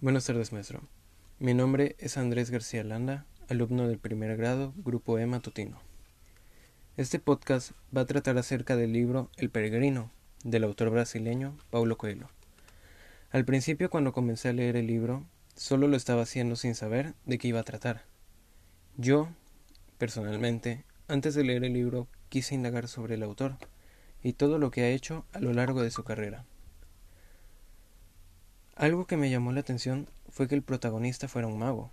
Buenas tardes, maestro. Mi nombre es Andrés García Landa, alumno del primer grado, Grupo E Matutino. Este podcast va a tratar acerca del libro El Peregrino, del autor brasileño Paulo Coelho. Al principio, cuando comencé a leer el libro, solo lo estaba haciendo sin saber de qué iba a tratar. Yo, personalmente, antes de leer el libro, quise indagar sobre el autor y todo lo que ha hecho a lo largo de su carrera. Algo que me llamó la atención fue que el protagonista fuera un mago,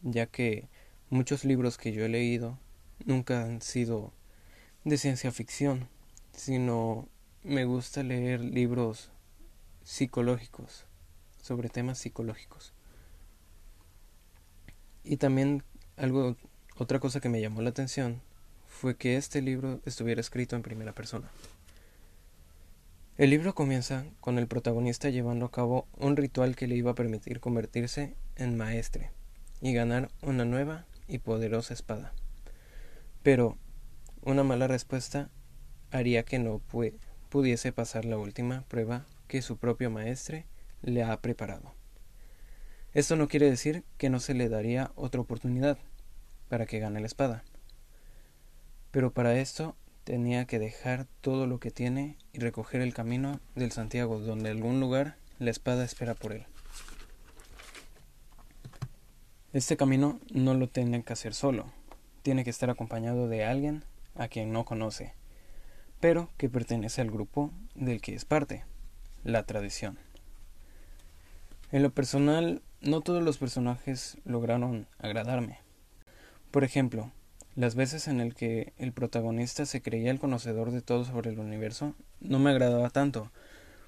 ya que muchos libros que yo he leído nunca han sido de ciencia ficción, sino me gusta leer libros psicológicos, sobre temas psicológicos. Y también algo otra cosa que me llamó la atención fue que este libro estuviera escrito en primera persona. El libro comienza con el protagonista llevando a cabo un ritual que le iba a permitir convertirse en maestre y ganar una nueva y poderosa espada. Pero una mala respuesta haría que no pudiese pasar la última prueba que su propio maestre le ha preparado. Esto no quiere decir que no se le daría otra oportunidad para que gane la espada. Pero para esto tenía que dejar todo lo que tiene y recoger el camino del Santiago, donde en algún lugar la espada espera por él. Este camino no lo tiene que hacer solo, tiene que estar acompañado de alguien a quien no conoce, pero que pertenece al grupo del que es parte, la tradición. En lo personal, no todos los personajes lograron agradarme. Por ejemplo, las veces en el que el protagonista se creía el conocedor de todo sobre el universo no me agradaba tanto,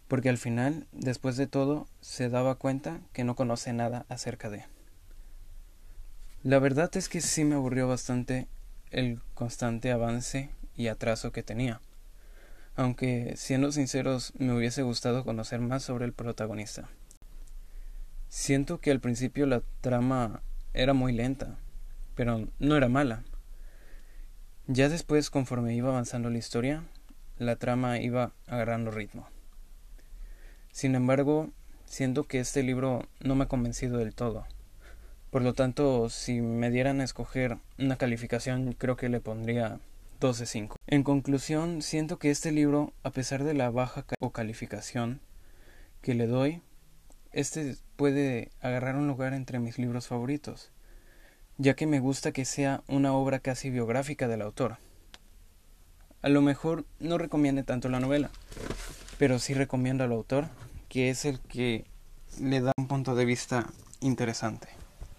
porque al final, después de todo, se daba cuenta que no conoce nada acerca de. La verdad es que sí me aburrió bastante el constante avance y atraso que tenía, aunque, siendo sinceros, me hubiese gustado conocer más sobre el protagonista. Siento que al principio la trama era muy lenta, pero no era mala ya después, conforme iba avanzando la historia, la trama iba agarrando ritmo. Sin embargo, siento que este libro no me ha convencido del todo. Por lo tanto, si me dieran a escoger una calificación, creo que le pondría 12 5. En conclusión, siento que este libro, a pesar de la baja calificación que le doy, este puede agarrar un lugar entre mis libros favoritos ya que me gusta que sea una obra casi biográfica del autor. A lo mejor no recomiende tanto la novela, pero sí recomiendo al autor, que es el que le da un punto de vista interesante.